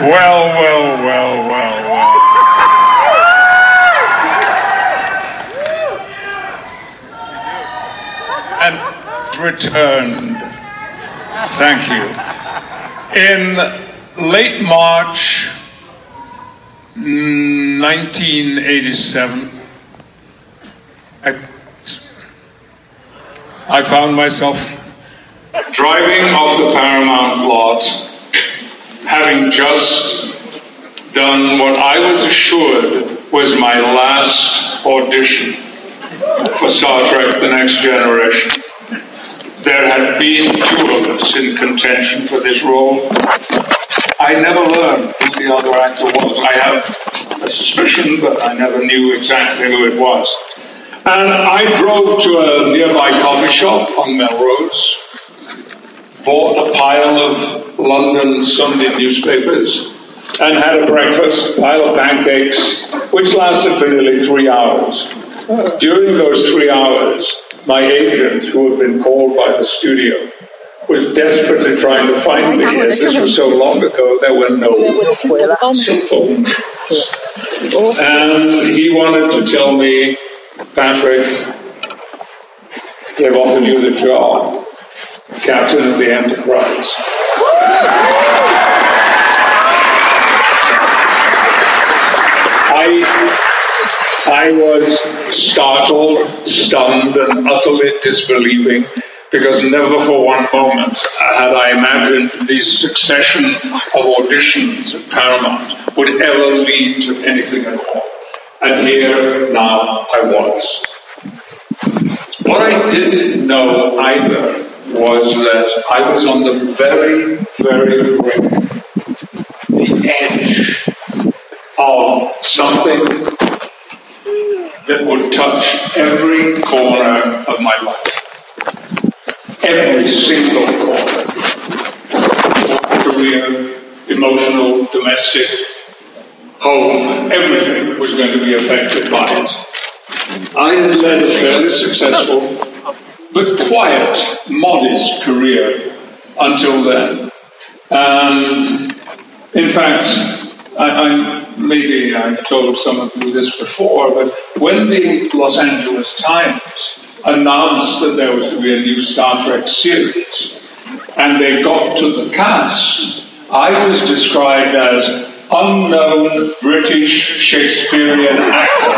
Well, well, well, well, well. And returned. Thank you. In late March mm, 1987, I, I found myself driving off the Paramount lot, having just done what I was assured was my last audition for Star Trek The Next Generation. There had been two of us in contention for this role. I never learned who the other actor was. I have a suspicion, but I never knew exactly who it was. And I drove to a nearby coffee shop on Melrose, bought a pile of London Sunday newspapers, and had a breakfast, pile of pancakes, which lasted for nearly three hours. During those three hours, my agent, who had been called by the studio, was desperately trying to find me, as this was so long ago, there were no cell phones. And he wanted to tell me, Patrick, they've offered you the job, captain of the Enterprise. I I was startled, stunned, and utterly disbelieving because never for one moment had I imagined the succession of auditions at Paramount would ever lead to anything at all. And here now I was. What I didn't know either was that I was on the very, very brink, the edge of something that would touch every corner of my life. Every single corner. Career, emotional, domestic, home, everything was going to be affected by it. I had led a fairly successful but quiet, modest career until then. And in fact, I, I maybe I've told some of you this before, but when the Los Angeles Times announced that there was to be a new Star Trek series, and they got to the cast, I was described as unknown British Shakespearean actor.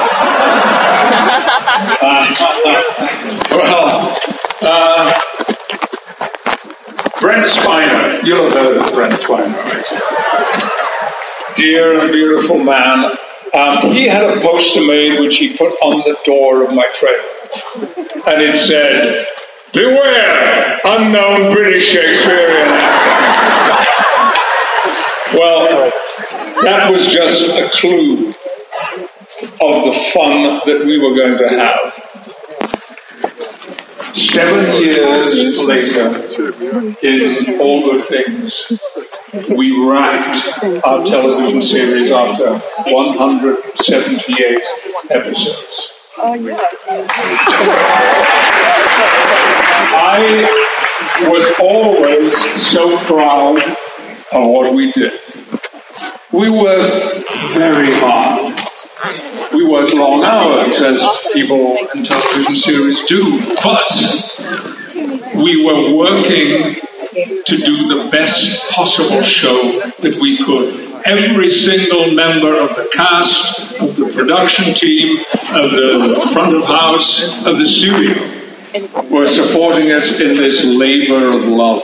uh, well, uh, Brent Spiner, you'll have heard of Brent Spiner, right? dear and beautiful man. Um, he had a poster made which he put on the door of my trailer. And it said, Beware, unknown British Shakespearean actor. Well, that was just a clue of the fun that we were going to have. Seven years later, in All Good Things, we wrapped our television series after 178 episodes. I was always so proud of what we did. We worked very hard. We worked long hours, as people in television series do, but we were working to do the best possible show that we could. Every single member of the cast, of the production team, of the front of house, of the studio were supporting us in this labor of love.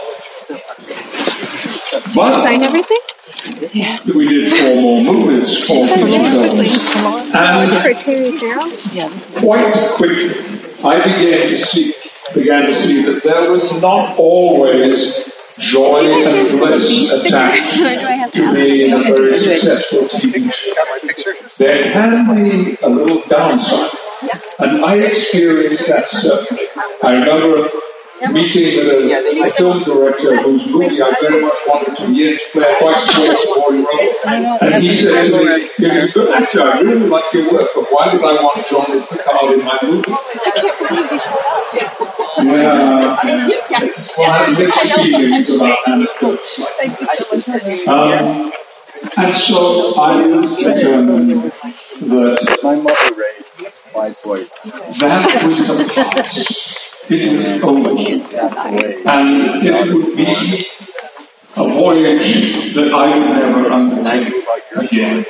But sign everything? Yeah. We did four more movies, four feature films. And quite quickly, I began to see began to see that there was not always joy and bliss attached to being a very successful TV show. There can be a little downside, and I experienced that certainly. I remember meeting with a, a film director whose movie I very much wanted to be in to play a quite small supporting role. And he said to me, You're a good actor, I really like your work, but why did I want Jean Picard in my movie? I can't believe you showed up. Yeah, well, I have mixed feelings about anecdotes like that. Um, and so I was determined that My mother raised five boys. that was the past. It was over. And it would be a voyage that I would never undertake again.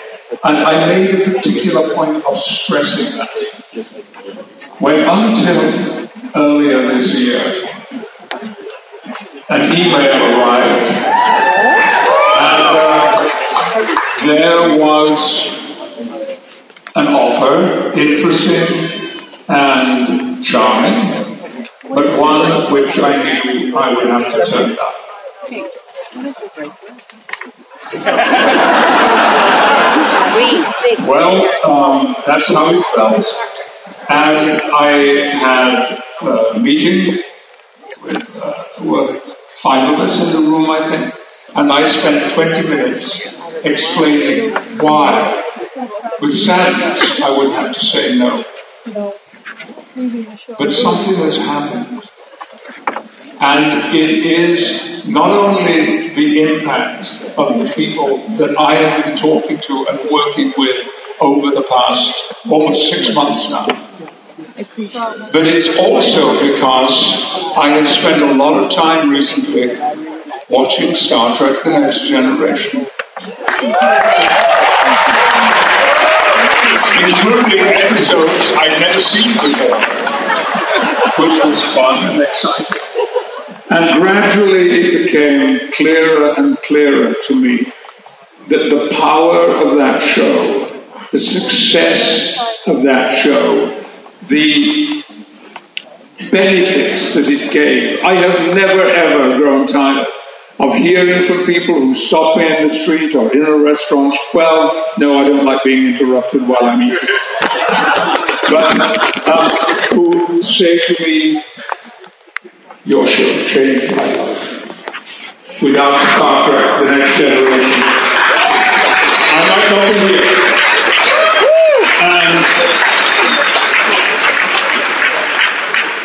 And I made a particular point of stressing that. When until earlier this year, an email arrived, and uh, there was an offer, interesting and charming, but one which I knew I would have to turn down. Well, um, that's how it felt. And I had a meeting with uh, were five of us in the room, I think, and I spent 20 minutes explaining why, with sadness, I would have to say no. But something has happened. And it is not only the impact of the people that I have been talking to and working with over the past almost six months now, but it's also because I have spent a lot of time recently watching Star Trek The Next Generation. Including episodes I'd never seen before, which was fun and exciting. And gradually it became clearer and clearer to me that the power of that show, the success of that show, the benefits that it gave. I have never ever grown tired of hearing from people who stop me in the street or in a restaurant. Well, no, I don't like being interrupted while I'm eating. But um, who say to me, your show changed my life. Without Star Trek, the next generation. I might not be here. And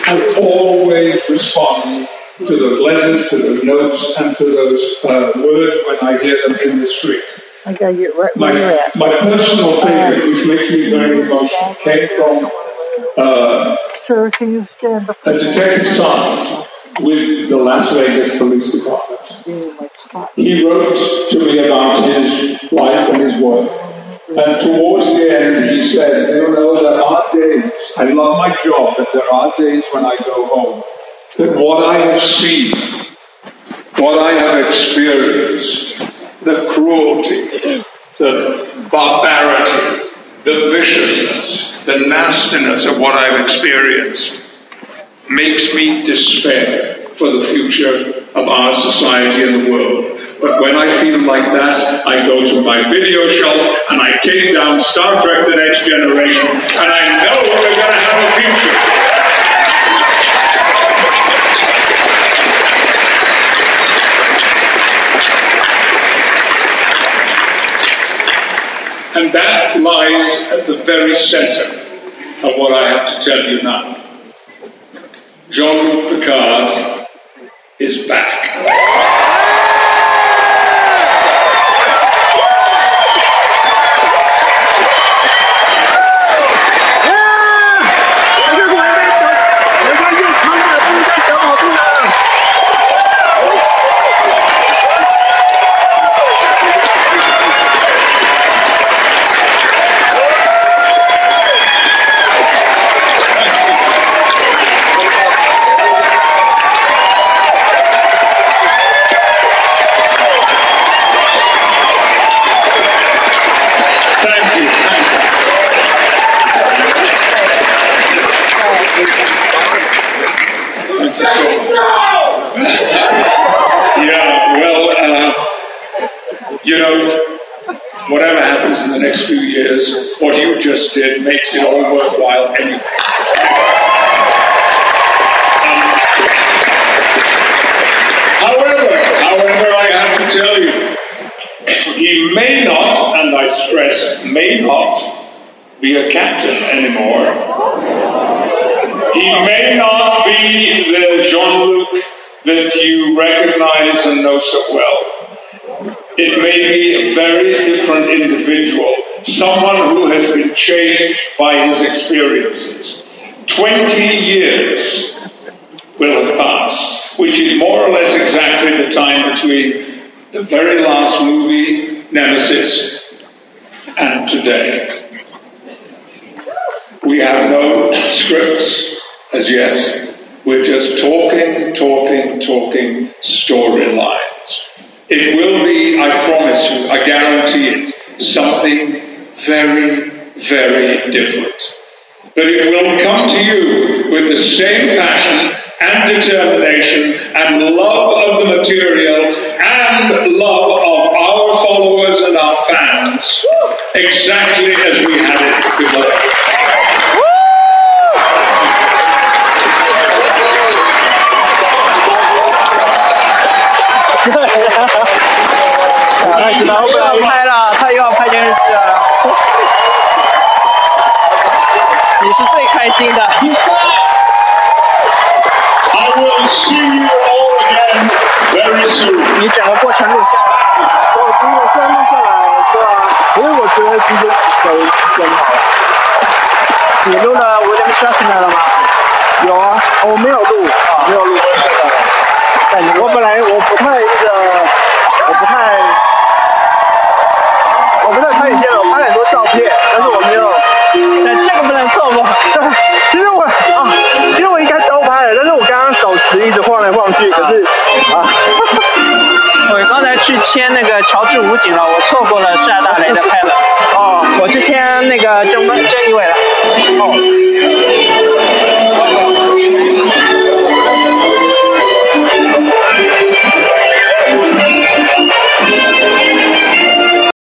I always respond to those letters, to those notes, and to those uh, words when I hear them in the street. I gotta get right My, where you're at. my personal favorite, which makes me very emotional, came from uh, Sir, can you stand up? a detective sergeant with the Las Vegas Police Department. He wrote to me about his life and his work. And towards the end, he said, You know, there are days, I love my job, but there are days when I go home that what I have seen, what I have experienced, the cruelty, the barbarity, the viciousness, the nastiness of what I've experienced makes me despair for the future of our society and the world. But when I feel like that, I go to my video shelf and I take down Star Trek The Next Generation, and I know we're going to have a future. And that lies at the very center of what I have to tell you now. Jean-Luc Picard is back. you know, whatever happens in the next few years, what you just did makes it all worthwhile anyway. Um, however, however, I have to tell you, he may not, and I stress, may not be a captain anymore. He may not be the Jean Luc that you recognize and know so well. It may be a very different individual, someone who has been changed by his experiences. 20 years will have passed, which is more or less exactly the time between the very last movie, Nemesis, and today. We have no scripts as yet. We're just talking, talking, talking storylines. It will be, I promise you, I guarantee it, something very, very different. But it will come to you with the same passion and determination and love of the material and love of our followers and our fans, exactly as we had it before. 我觉得今天可以真好。你录了 William Shatner 了吗？有啊，我没有录，没有录。但我本来我不太那个，我不太，我不太拍影片，我拍了很多照片，但是我没有。但这个不能错过。对，其实我啊，其实我应该都拍了，但是我刚刚手持一直晃来晃去，可是啊，我刚才去签那个乔治武警了，我错过了夏大雷的拍了。我去签那个郑郑一伟了。哦。